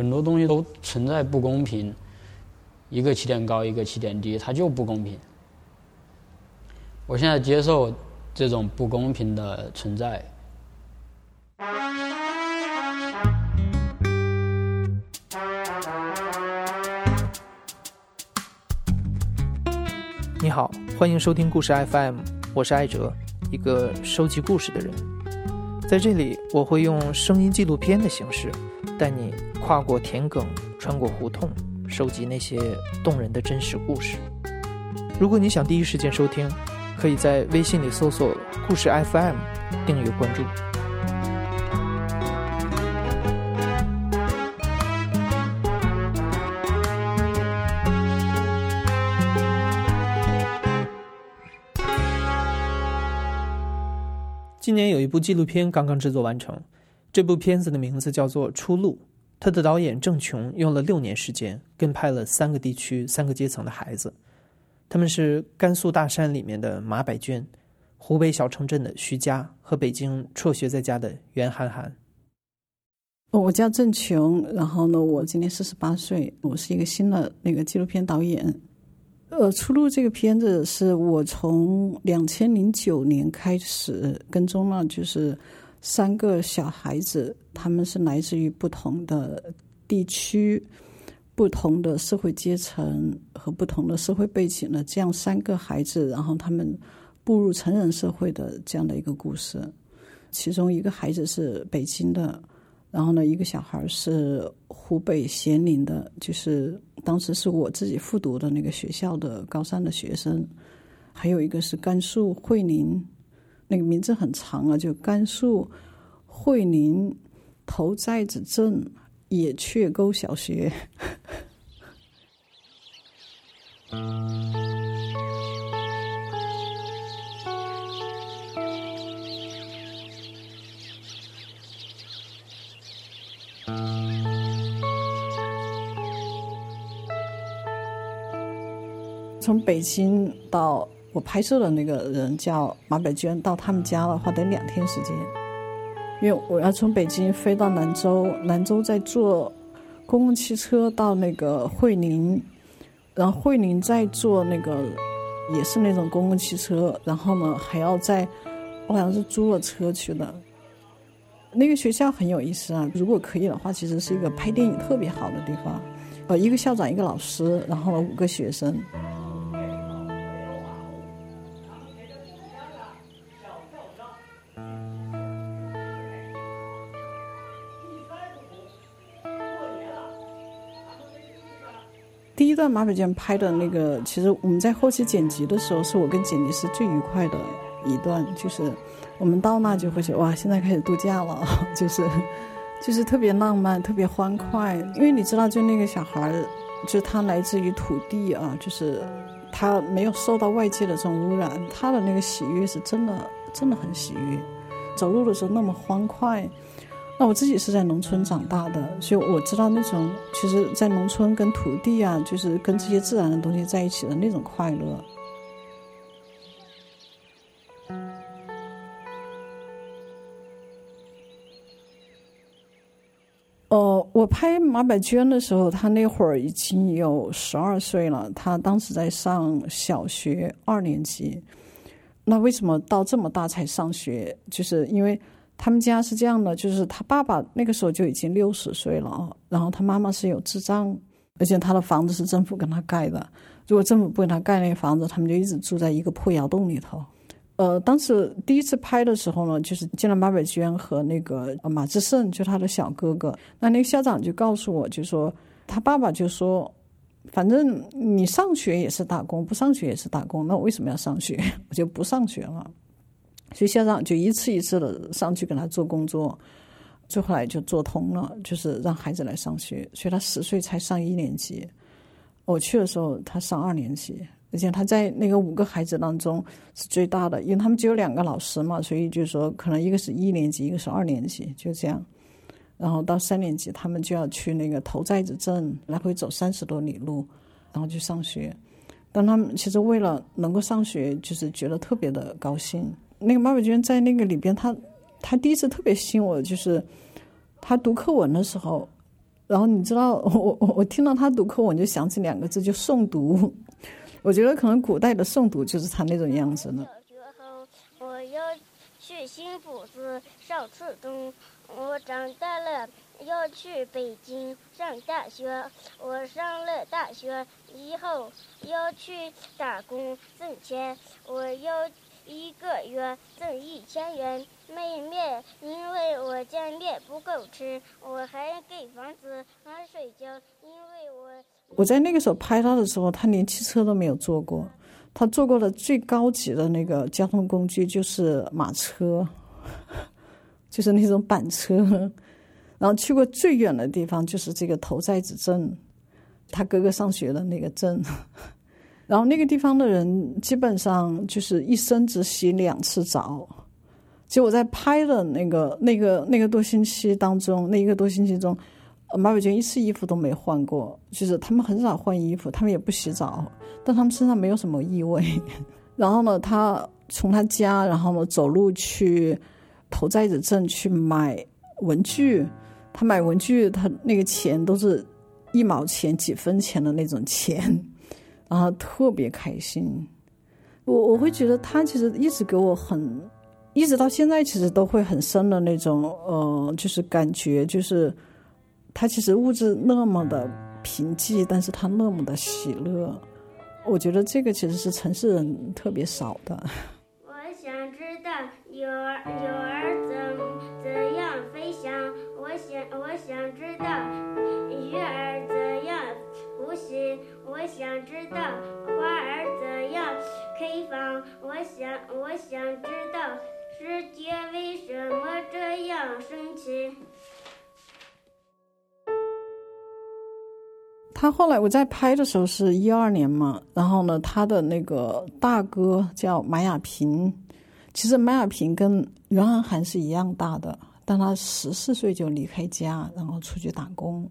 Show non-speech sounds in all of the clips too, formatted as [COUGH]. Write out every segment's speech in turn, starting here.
很多东西都存在不公平，一个起点高，一个起点低，它就不公平。我现在接受这种不公平的存在。你好，欢迎收听故事 FM，我是艾哲，一个收集故事的人。在这里，我会用声音纪录片的形式，带你跨过田埂，穿过胡同，收集那些动人的真实故事。如果你想第一时间收听，可以在微信里搜索“故事 FM”，订阅关注。今年有一部纪录片刚刚制作完成，这部片子的名字叫做《出路》，它的导演郑琼用了六年时间跟拍了三个地区、三个阶层的孩子，他们是甘肃大山里面的马百娟、湖北小城镇的徐佳和北京辍学在家的袁涵涵。我叫郑琼，然后呢，我今年四十八岁，我是一个新的那个纪录片导演。呃，《出路》这个片子是我从两千零九年开始跟踪了，就是三个小孩子，他们是来自于不同的地区、不同的社会阶层和不同的社会背景的这样三个孩子，然后他们步入成人社会的这样的一个故事。其中一个孩子是北京的。然后呢，一个小孩是湖北咸宁的，就是当时是我自己复读的那个学校的高三的学生，还有一个是甘肃会宁，那个名字很长啊，就甘肃会宁头寨子镇野雀沟小学。[LAUGHS] 从北京到我拍摄的那个人叫马北娟，到他们家的话得两天时间，因为我要从北京飞到兰州，兰州再坐公共汽车到那个会宁，然后会宁再坐那个也是那种公共汽车，然后呢还要在，我好像是租了车去的。那个学校很有意思啊，如果可以的话，其实是一个拍电影特别好的地方。呃，一个校长，一个老师，然后五个学生。段马百娟拍的那个，其实我们在后期剪辑的时候，是我跟剪辑师最愉快的一段。就是我们到那就会觉得哇，现在开始度假了，[LAUGHS] 就是就是特别浪漫，特别欢快。因为你知道，就那个小孩，就他来自于土地啊，就是他没有受到外界的这种污染，他的那个喜悦是真的，真的很喜悦。走路的时候那么欢快。那我自己是在农村长大的，所以我知道那种其实，在农村跟土地啊，就是跟这些自然的东西在一起的那种快乐。哦，我拍马百娟的时候，她那会儿已经有十二岁了，她当时在上小学二年级。那为什么到这么大才上学？就是因为。他们家是这样的，就是他爸爸那个时候就已经六十岁了啊，然后他妈妈是有智障，而且他的房子是政府给他盖的。如果政府不给他盖那个房子，他们就一直住在一个破窑洞里头。呃，当时第一次拍的时候呢，就是见了马百娟和那个马志胜，就他的小哥哥。那那个校长就告诉我，就说他爸爸就说，反正你上学也是打工，不上学也是打工，那我为什么要上学？[LAUGHS] 我就不上学了。所以校长就一次一次的上去跟他做工作，最后来就做通了，就是让孩子来上学。所以他十岁才上一年级，我去的时候他上二年级，而且他在那个五个孩子当中是最大的，因为他们只有两个老师嘛，所以就是说可能一个是一年级，一个是二年级，就这样。然后到三年级，他们就要去那个头寨子镇，来回走三十多里路，然后去上学。但他们其实为了能够上学，就是觉得特别的高兴。那个马百娟在那个里边，她她第一次特别吸引我，就是她读课文的时候，然后你知道，[LAUGHS] 我我我听到他读课文，就想起两个字，就诵读。我觉得可能古代的诵读就是他那种样子呢。小学后，我要去新浦市上初中。我长大了，要去北京上大学。我上了大学以后，要去打工挣钱。我要一个月挣一千元卖面，因为我家面不够吃。我还给房子还睡觉，因为我。我在那个时候拍他的时候，他连汽车都没有坐过，他坐过的最高级的那个交通工具就是马车，[LAUGHS] 就是那种板车，然后去过最远的地方就是这个头寨子镇，他哥哥上学的那个镇，然后那个地方的人基本上就是一生只洗两次澡，结果在拍的那个那个那个多星期当中，那一个多星期中。马伟娟一次衣服都没换过，就是他们很少换衣服，他们也不洗澡，但他们身上没有什么异味。[LAUGHS] 然后呢，他从他家，然后呢走路去头寨子镇去买文具。他买文具，他那个钱都是一毛钱、几分钱的那种钱，然后特别开心。我我会觉得他其实一直给我很，一直到现在其实都会很深的那种呃，就是感觉就是。他其实物质那么的贫瘠，但是他那么的喜乐，我觉得这个其实是城市人特别少的。我想知道有儿有儿怎怎样飞翔，我想我想知道鱼儿怎样呼吸，我想知道花儿怎样开放，我想我想知道世界为什么这样神奇。他后来我在拍的时候是一二年嘛，然后呢，他的那个大哥叫马亚平，其实马亚平跟袁安涵是一样大的，但他十四岁就离开家，然后出去打工，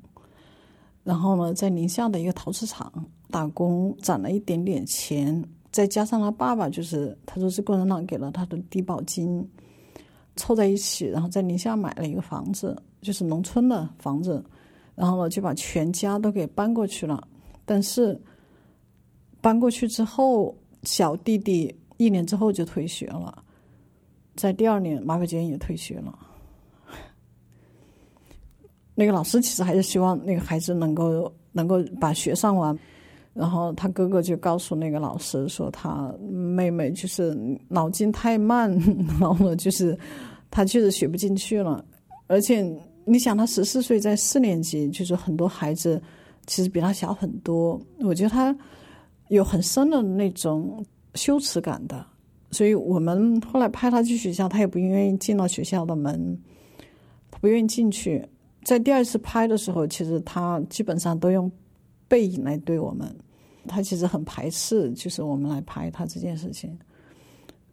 然后呢，在宁夏的一个陶瓷厂打工，攒了一点点钱，再加上他爸爸就是他说是共产党给了他的低保金，凑在一起，然后在宁夏买了一个房子，就是农村的房子。然后呢，就把全家都给搬过去了。但是搬过去之后，小弟弟一年之后就退学了。在第二年，马伟娟也退学了。[LAUGHS] 那个老师其实还是希望那个孩子能够能够把学上完。然后他哥哥就告诉那个老师说，他妹妹就是脑筋太慢，然后，就是他确实学不进去了，而且。你想，他十四岁，在四年级，就是很多孩子其实比他小很多。我觉得他有很深的那种羞耻感的，所以我们后来派他去学校，他也不愿意进到学校的门，不愿意进去。在第二次拍的时候，其实他基本上都用背影来对我们，他其实很排斥，就是我们来拍他这件事情。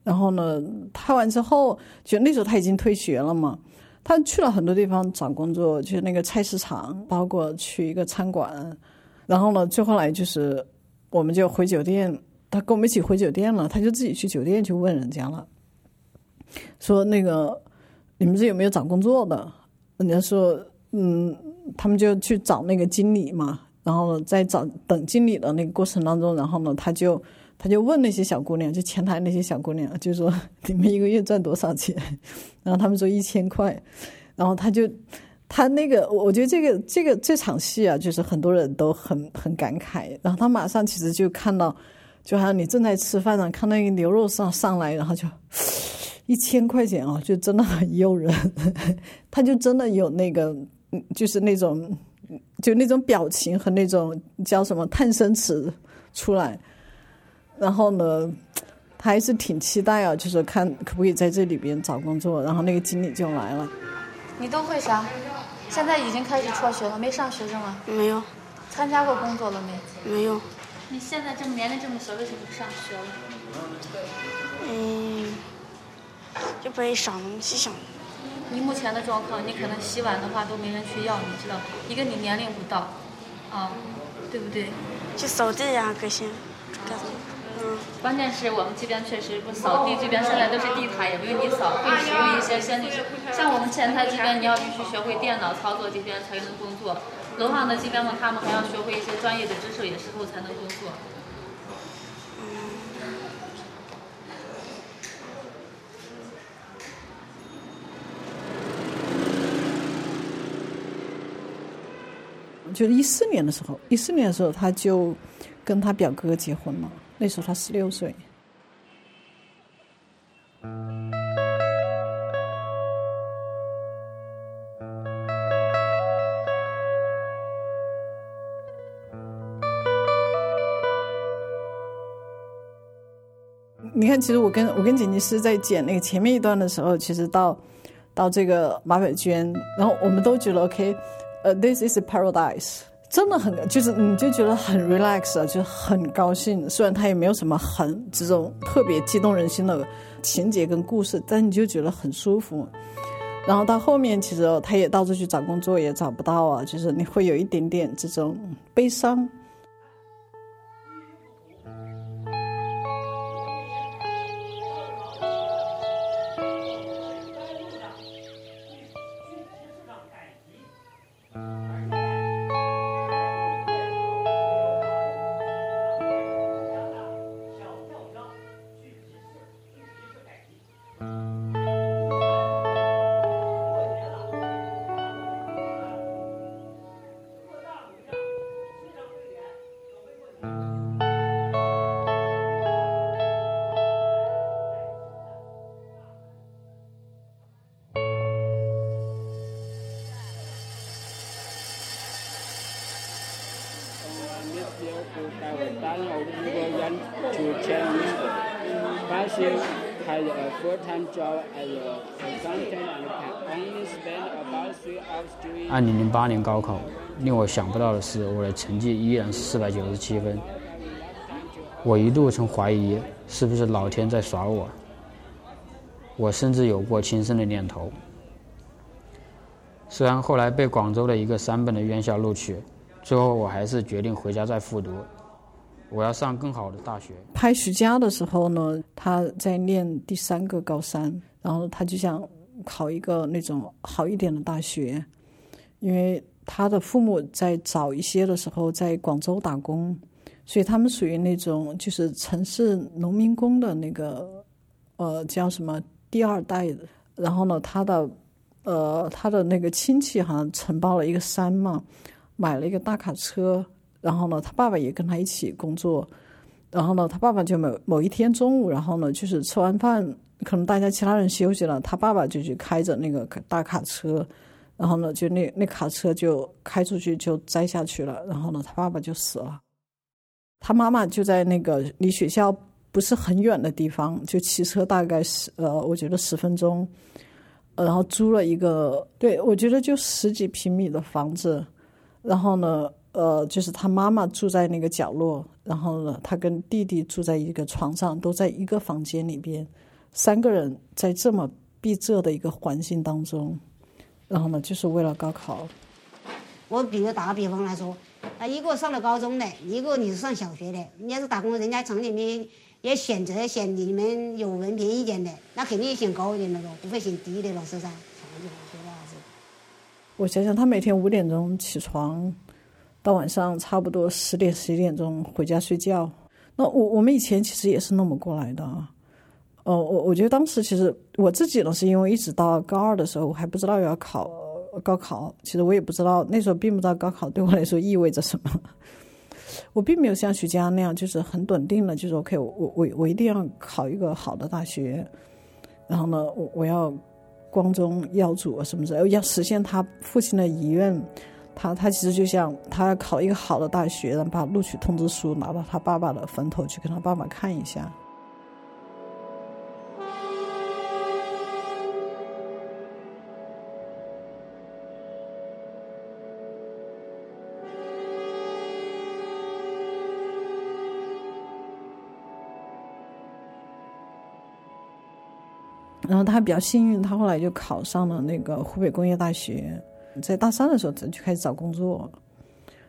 然后呢，拍完之后，就那时候他已经退学了嘛。他去了很多地方找工作，去那个菜市场，包括去一个餐馆，然后呢，最后来就是我们就回酒店，他跟我们一起回酒店了，他就自己去酒店去问人家了，说那个你们这有没有找工作的？人家说嗯，他们就去找那个经理嘛，然后呢，在找等经理的那个过程当中，然后呢，他就。他就问那些小姑娘，就前台那些小姑娘，就说你们一个月赚多少钱？然后他们说一千块。然后他就他那个，我我觉得这个这个这场戏啊，就是很多人都很很感慨。然后他马上其实就看到，就好像你正在吃饭呢，看那个牛肉上上来，然后就一千块钱啊，就真的很诱人。[LAUGHS] 他就真的有那个，就是那种就那种表情和那种叫什么叹声词出来。然后呢，他还是挺期待啊，就是看可不可以在这里边找工作。然后那个经理就来了。你都会啥？现在已经开始辍学了，没上学是吗？没有。参加过工作了没？没有。你现在这么年龄这么小，为什么不上学了？嗯，就不爱上东西上。你目前的状况，你可能洗碗的话都没人去要，你知道？一个你年龄不到，啊，对不对？就扫地呀，这些。关键是我们这边确实不扫地，这边现在都是地毯，也不用你扫，会使用一些先进。像我们前台这边，你要必须学会电脑操作，这边才能工作。楼上的这边呢，他们还要学会一些专业的知识，也是后才能工作。就是一四年的时候，一四年的时候，他就跟他表哥结婚了。那时候他十六岁。你看，其实我跟我跟剪辑师在剪那个前面一段的时候，其实到到这个马百娟，然后我们都觉得 OK。呃，This is a paradise，真的很就是你就觉得很 relax，就很高兴。虽然他也没有什么很这种特别激动人心的情节跟故事，但你就觉得很舒服。然后到后面，其实他也到处去找工作，也找不到啊，就是你会有一点点这种悲伤。二零零八年高考，令我想不到的是，我的成绩依然是四百九十七分。我一度曾怀疑是不是老天在耍我，我甚至有过轻生的念头。虽然后来被广州的一个三本的院校录取，最后我还是决定回家再复读。我要上更好的大学。拍徐佳的时候呢，他在念第三个高三，然后他就想考一个那种好一点的大学。因为他的父母在早一些的时候在广州打工，所以他们属于那种就是城市农民工的那个，呃，叫什么第二代。然后呢，他的呃他的那个亲戚好像承包了一个山嘛，买了一个大卡车。然后呢，他爸爸也跟他一起工作。然后呢，他爸爸就某某一天中午，然后呢，就是吃完饭，可能大家其他人休息了，他爸爸就去开着那个大卡车。然后呢，就那那卡车就开出去就栽下去了，然后呢，他爸爸就死了。他妈妈就在那个离学校不是很远的地方，就骑车大概十呃，我觉得十分钟，然后租了一个，对我觉得就十几平米的房子。然后呢，呃，就是他妈妈住在那个角落，然后呢，他跟弟弟住在一个床上，都在一个房间里边，三个人在这么闭塞的一个环境当中。然后呢，就是为了高考。我比如打个比方来说，啊，一个上了高中的，一个你是上小学的，你要是打工，人家厂里面也选择选你们有文凭一点的，那肯定选高一点的咯，不会选低的咯，是不是？我想想，他每天五点钟起床，到晚上差不多十点十一点钟回家睡觉。那我我们以前其实也是那么过来的。哦，我我觉得当时其实我自己呢，是因为一直到高二的时候，我还不知道要考高考。其实我也不知道，那时候并不知道高考对我来说意味着什么。[LAUGHS] 我并没有像徐佳那样，就是很笃定的，就是 OK，我我我一定要考一个好的大学。然后呢，我我要光宗耀祖什么的，要实现他父亲的遗愿。他他其实就像他要考一个好的大学，然后把录取通知书拿到他爸爸的坟头去，跟他爸爸看一下。然后他比较幸运，他后来就考上了那个湖北工业大学，在大三的时候就开始找工作，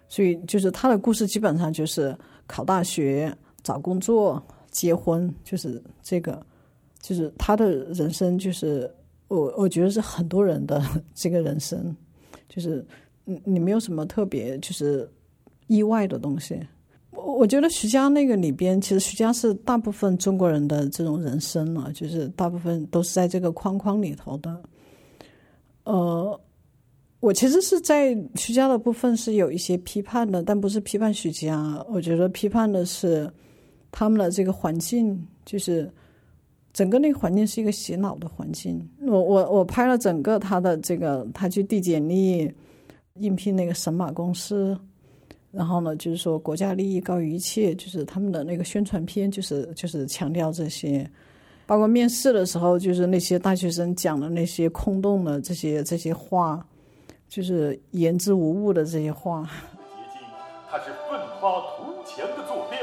所以就是他的故事基本上就是考大学、找工作、结婚，就是这个，就是他的人生，就是我我觉得是很多人的 [LAUGHS] 这个人生，就是你你没有什么特别就是意外的东西。我我觉得徐家那个里边，其实徐家是大部分中国人的这种人生了，就是大部分都是在这个框框里头的。呃，我其实是在徐家的部分是有一些批判的，但不是批判徐家，我觉得批判的是他们的这个环境，就是整个那个环境是一个洗脑的环境。我我我拍了整个他的这个，他去递简历，应聘那个神马公司。然后呢，就是说国家利益高于一切，就是他们的那个宣传片，就是就是强调这些，包括面试的时候，就是那些大学生讲的那些空洞的这些这些话，就是言之无物的这些话。捷径，它是奋发图强的坐标，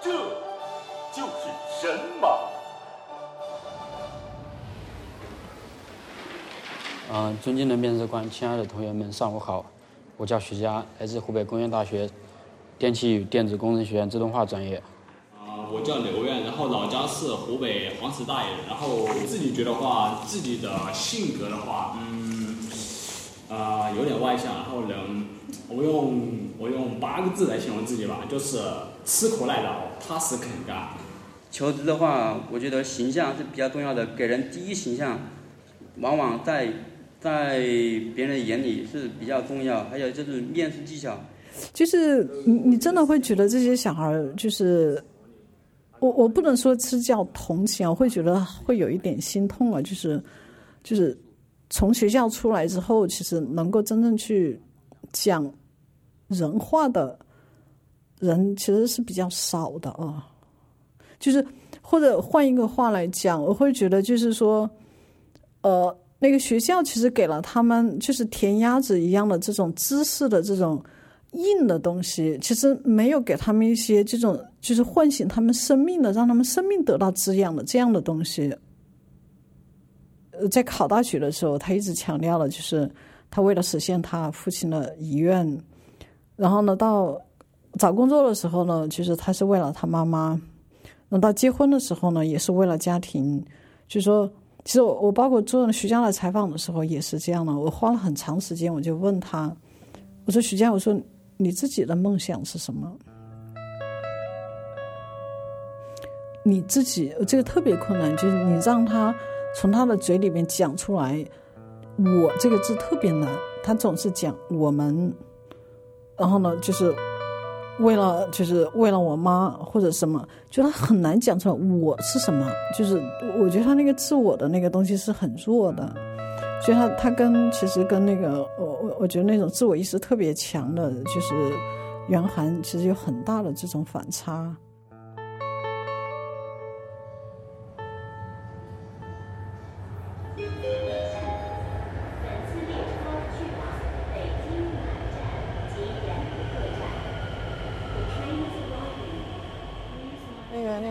这就是神马。嗯，尊敬的面试官，亲爱的同学们，上午好。我叫徐佳，来自湖北工业大学电气与电子工程学院自动化专业。啊，我叫刘院，然后老家是湖北黄石大爷。然后自己觉得话，自己的性格的话，嗯，啊，有点外向，然后人，我用我用八个字来形容自己吧，就是吃苦耐劳、踏实肯干。求职的话，我觉得形象是比较重要的，给人第一形象，往往在。在别人眼里是比较重要，还有就是面试技巧。就是你，你真的会觉得这些小孩，就是我，我不能说是叫同情，我会觉得会有一点心痛啊。就是，就是从学校出来之后，其实能够真正去讲人话的人，其实是比较少的啊。就是或者换一个话来讲，我会觉得就是说，呃。那个学校其实给了他们就是填鸭子一样的这种知识的这种硬的东西，其实没有给他们一些这种就是唤醒他们生命的，让他们生命得到滋养的这样的东西。在考大学的时候，他一直强调了就是他为了实现他父亲的遗愿，然后呢，到找工作的时候呢，其实他是为了他妈妈；那到结婚的时候呢，也是为了家庭，就说。其实我我包括做徐佳的采访的时候也是这样的，我花了很长时间，我就问他，我说徐佳，我说你自己的梦想是什么？你自己这个特别困难，就是你让他从他的嘴里面讲出来，我这个字特别难，他总是讲我们，然后呢就是。为了就是为了我妈或者什么，就他很难讲出来我是什么，就是我觉得他那个自我的那个东西是很弱的，所以他他跟其实跟那个我我我觉得那种自我意识特别强的，就是袁寒，其实有很大的这种反差。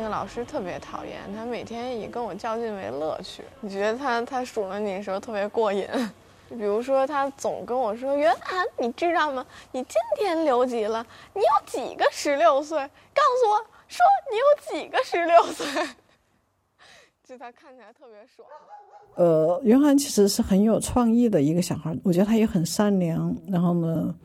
老师特别讨厌他，每天以跟我较劲为乐趣。你觉得他他数落你的时候特别过瘾？[LAUGHS] 比如说，他总跟我说：“袁涵，你知道吗？你今天留级了，你有几个十六岁？告诉我说你有几个十六岁。[LAUGHS] ”就他看起来特别爽。呃，袁涵其实是很有创意的一个小孩，我觉得他也很善良。然后呢，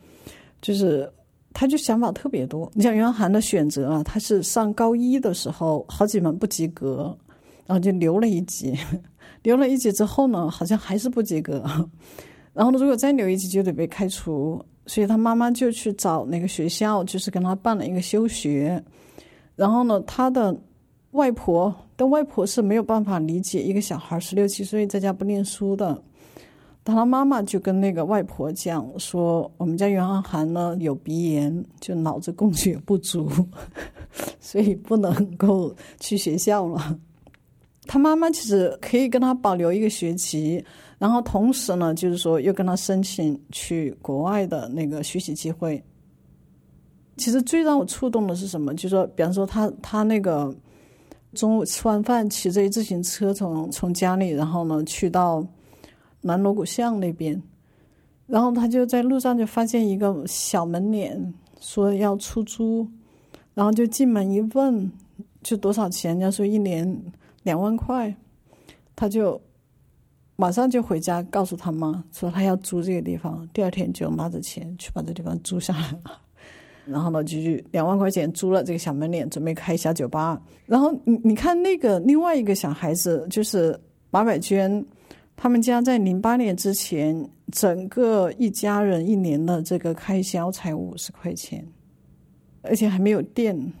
就是。他就想法特别多。你像袁涵的选择啊，他是上高一的时候好几门不及格，然后就留了一级，[LAUGHS] 留了一级之后呢，好像还是不及格，然后呢，如果再留一级就得被开除，所以他妈妈就去找那个学校，就是跟他办了一个休学。然后呢，他的外婆，但外婆是没有办法理解一个小孩十六七岁在家不念书的。他他妈妈就跟那个外婆讲说：“我们家袁涵涵呢有鼻炎，就脑子供血不足，[LAUGHS] 所以不能够去学校了。”他妈妈其实可以跟他保留一个学期，然后同时呢，就是说又跟他申请去国外的那个学习机会。其实最让我触动的是什么？就是说，比方说他他那个中午吃完饭，骑着一自行车从从家里，然后呢去到。南锣鼓巷那边，然后他就在路上就发现一个小门脸，说要出租，然后就进门一问，就多少钱？人家说一年两万块，他就马上就回家告诉他妈说他要租这个地方，第二天就拿着钱去把这地方租下来了。[LAUGHS] 然后呢，就去两万块钱租了这个小门脸，准备开小酒吧。然后你你看那个另外一个小孩子，就是马百娟，他们家在零八年之前，整个一家人一年的这个开销才五十块钱，而且还没有电。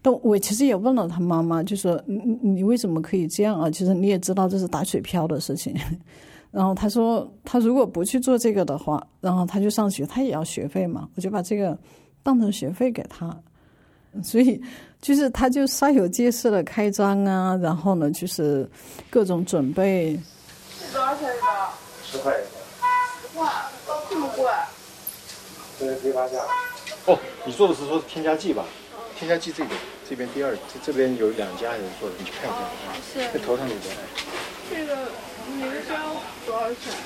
但我其实也问了他妈妈，就说你你为什么可以这样啊？其实你也知道这是打水漂的事情。[LAUGHS] 然后他说，他如果不去做这个的话，然后他就上学，他也要学费嘛，我就把这个当成学费给他。所以就是他就煞有介事的开张啊，然后呢就是各种准备。这多少钱一个？十块。哇，这么贵！这是批发价。哦，你做的是说添加剂吧？添加剂这个这边第二，这这边有两家人做的，你去看一下。是。在头上有的。这个明胶多少钱啊？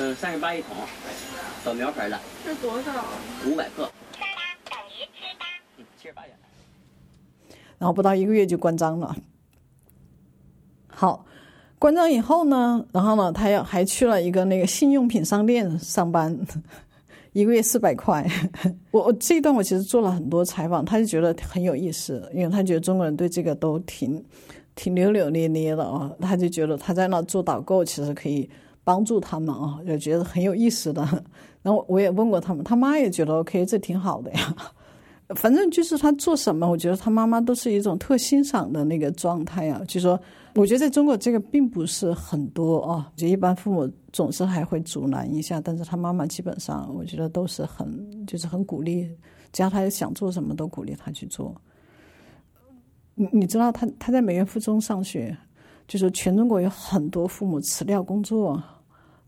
嗯，三十八一桶，扫描出来的。这多少？五百克。然后不到一个月就关张了。好，关张以后呢，然后呢，他要还去了一个那个信用品商店上班。一个月四百块，我我这一段我其实做了很多采访，他就觉得很有意思，因为他觉得中国人对这个都挺挺扭扭捏捏的啊，他就觉得他在那做导购其实可以帮助他们啊，就觉得很有意思的。然后我也问过他们，他妈也觉得 OK，这挺好的呀。反正就是他做什么，我觉得他妈妈都是一种特欣赏的那个状态啊。就说，我觉得在中国这个并不是很多啊，就一般父母总是还会阻拦一下，但是他妈妈基本上我觉得都是很就是很鼓励，只要他想做什么都鼓励他去做。你你知道他他在美院附中上学，就是全中国有很多父母辞掉工作，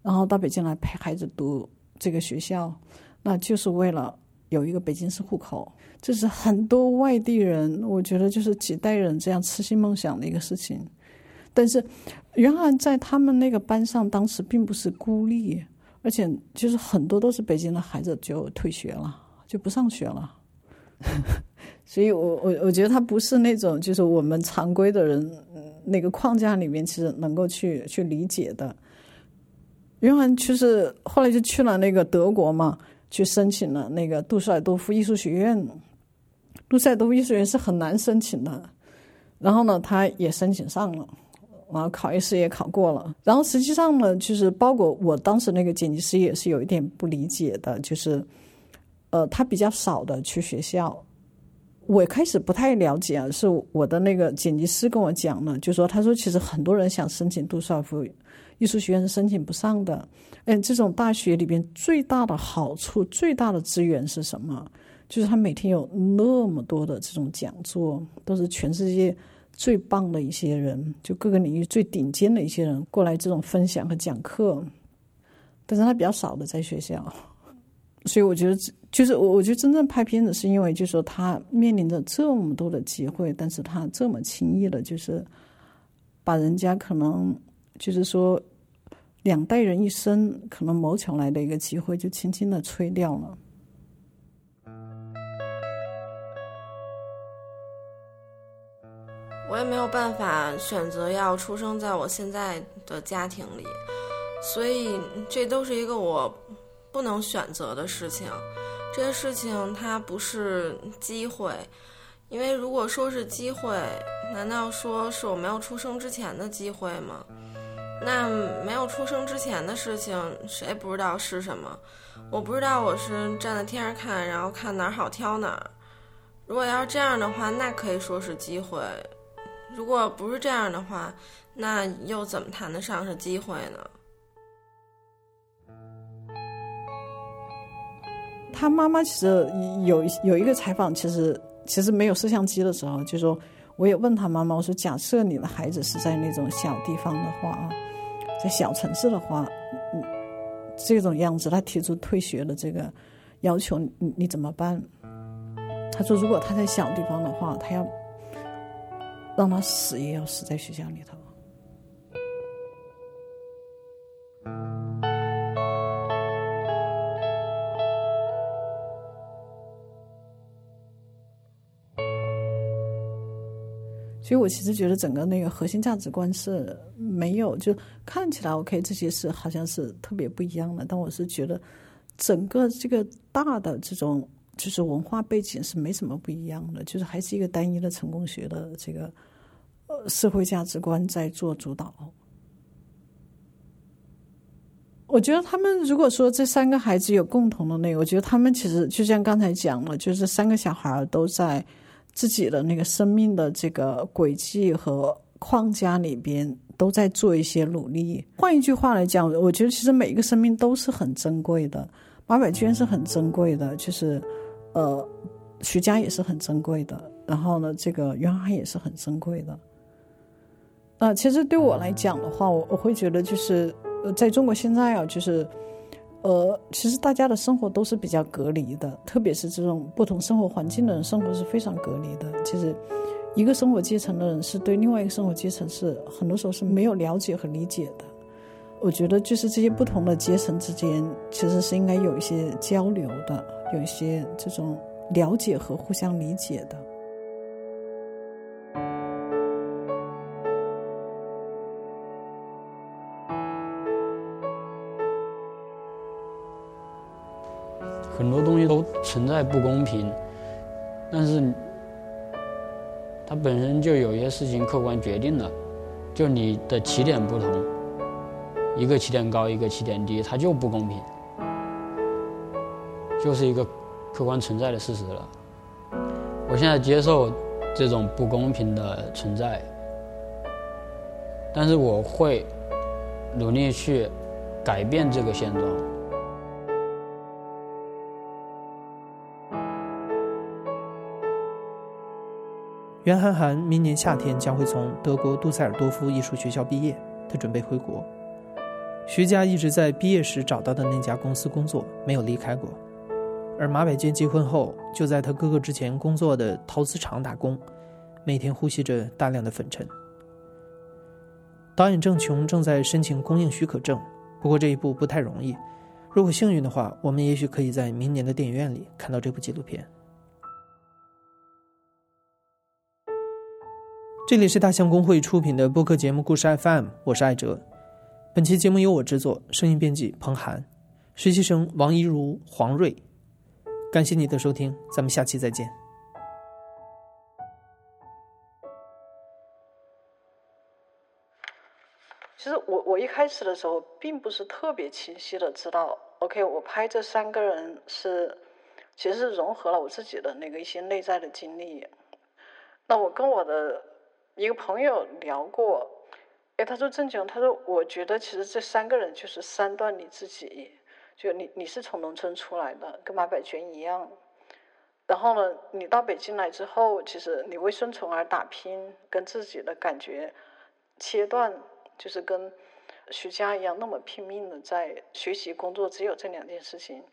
然后到北京来陪孩子读这个学校，那就是为了有一个北京市户口。这是很多外地人，我觉得就是几代人这样痴心梦想的一个事情。但是袁涵在他们那个班上，当时并不是孤立，而且就是很多都是北京的孩子就退学了，就不上学了。[LAUGHS] 所以我我我觉得他不是那种就是我们常规的人那个框架里面其实能够去去理解的。袁涵就是后来就去了那个德国嘛，去申请了那个杜塞尔多夫艺术学院。杜塞尔多夫艺术学院是很难申请的，然后呢，他也申请上了，然后考试也考过了。然后实际上呢，就是包括我当时那个剪辑师也是有一点不理解的，就是，呃，他比较少的去学校。我开始不太了解啊，是我的那个剪辑师跟我讲呢，就说他说其实很多人想申请杜塞尔夫艺术学院是申请不上的。嗯，这种大学里边最大的好处、最大的资源是什么？就是他每天有那么多的这种讲座，都是全世界最棒的一些人，就各个领域最顶尖的一些人过来这种分享和讲课，但是他比较少的在学校，所以我觉得，就是我我觉得真正拍片子是因为，就是说他面临着这么多的机会，但是他这么轻易的，就是把人家可能就是说两代人一生可能谋求来的一个机会，就轻轻的吹掉了。我也没有办法选择要出生在我现在的家庭里，所以这都是一个我不能选择的事情。这些事情它不是机会，因为如果说是机会，难道说是我没有出生之前的机会吗？那没有出生之前的事情，谁不知道是什么？我不知道我是站在天上看，然后看哪儿好挑哪儿。如果要是这样的话，那可以说是机会。如果不是这样的话，那又怎么谈得上是机会呢？他妈妈其实有有一个采访，其实其实没有摄像机的时候，就说我也问他妈妈，我说假设你的孩子是在那种小地方的话啊，在小城市的话，嗯，这种样子，他提出退学的这个要求，你你怎么办？他说，如果他在小地方的话，他要。让他死也要死在学校里头。所以我其实觉得整个那个核心价值观是没有，就看起来 OK 这些是好像是特别不一样的，但我是觉得整个这个大的这种就是文化背景是没什么不一样的，就是还是一个单一的成功学的这个呃社会价值观在做主导。我觉得他们如果说这三个孩子有共同的那个，我觉得他们其实就像刚才讲了，就是三个小孩都在自己的那个生命的这个轨迹和框架里边都在做一些努力。换一句话来讲，我觉得其实每一个生命都是很珍贵的。马百娟是很珍贵的，就是呃，徐佳也是很珍贵的，然后呢，这个袁涵也是很珍贵的。啊，其实对我来讲的话，我我会觉得就是。呃，在中国现在啊，就是，呃，其实大家的生活都是比较隔离的，特别是这种不同生活环境的人，生活是非常隔离的。其实，一个生活阶层的人是对另外一个生活阶层是很多时候是没有了解和理解的。我觉得，就是这些不同的阶层之间，其实是应该有一些交流的，有一些这种了解和互相理解的。很多东西都存在不公平，但是它本身就有些事情客观决定了，就你的起点不同，一个起点高，一个起点低，它就不公平，就是一个客观存在的事实了。我现在接受这种不公平的存在，但是我会努力去改变这个现状。袁涵涵明年夏天将会从德国杜塞尔多夫艺术学校毕业，他准备回国。徐佳一直在毕业时找到的那家公司工作，没有离开过。而马百娟结婚后，就在他哥哥之前工作的陶瓷厂打工，每天呼吸着大量的粉尘。导演郑琼正在申请公映许可证，不过这一步不太容易。如果幸运的话，我们也许可以在明年的电影院里看到这部纪录片。这里是大象公会出品的播客节目《故事 FM》，我是艾哲。本期节目由我制作，声音编辑彭涵，实习生王一如、黄瑞。感谢你的收听，咱们下期再见。其实我我一开始的时候并不是特别清晰的知道，OK，我拍这三个人是其实是融合了我自己的那个一些内在的经历。那我跟我的。一个朋友聊过，哎，他说郑炯，他说我觉得其实这三个人就是三段你自己，就你你是从农村出来的，跟马百全一样，然后呢，你到北京来之后，其实你为生存而打拼，跟自己的感觉切断，就是跟徐佳一样那么拼命的在学习工作，只有这两件事情。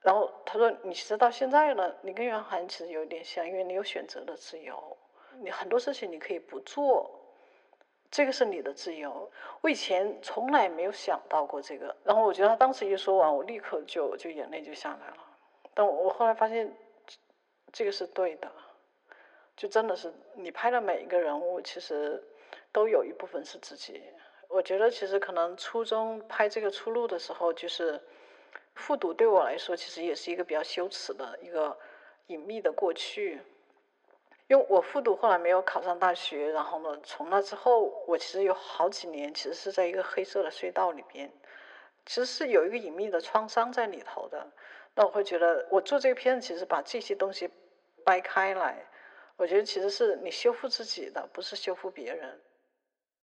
然后他说，你其实到现在呢，你跟袁涵其实有点像，因为你有选择的自由。你很多事情你可以不做，这个是你的自由。我以前从来没有想到过这个，然后我觉得他当时一说完，我立刻就就眼泪就下来了。但我后来发现，这个是对的，就真的是你拍的每一个人物，其实都有一部分是自己。我觉得其实可能初中拍这个出路的时候，就是复读对我来说，其实也是一个比较羞耻的一个隐秘的过去。因为我复读后来没有考上大学，然后呢，从那之后，我其实有好几年其实是在一个黑色的隧道里边，其实是有一个隐秘的创伤在里头的。那我会觉得，我做这个片子，其实把这些东西掰开来，我觉得其实是你修复自己的，不是修复别人。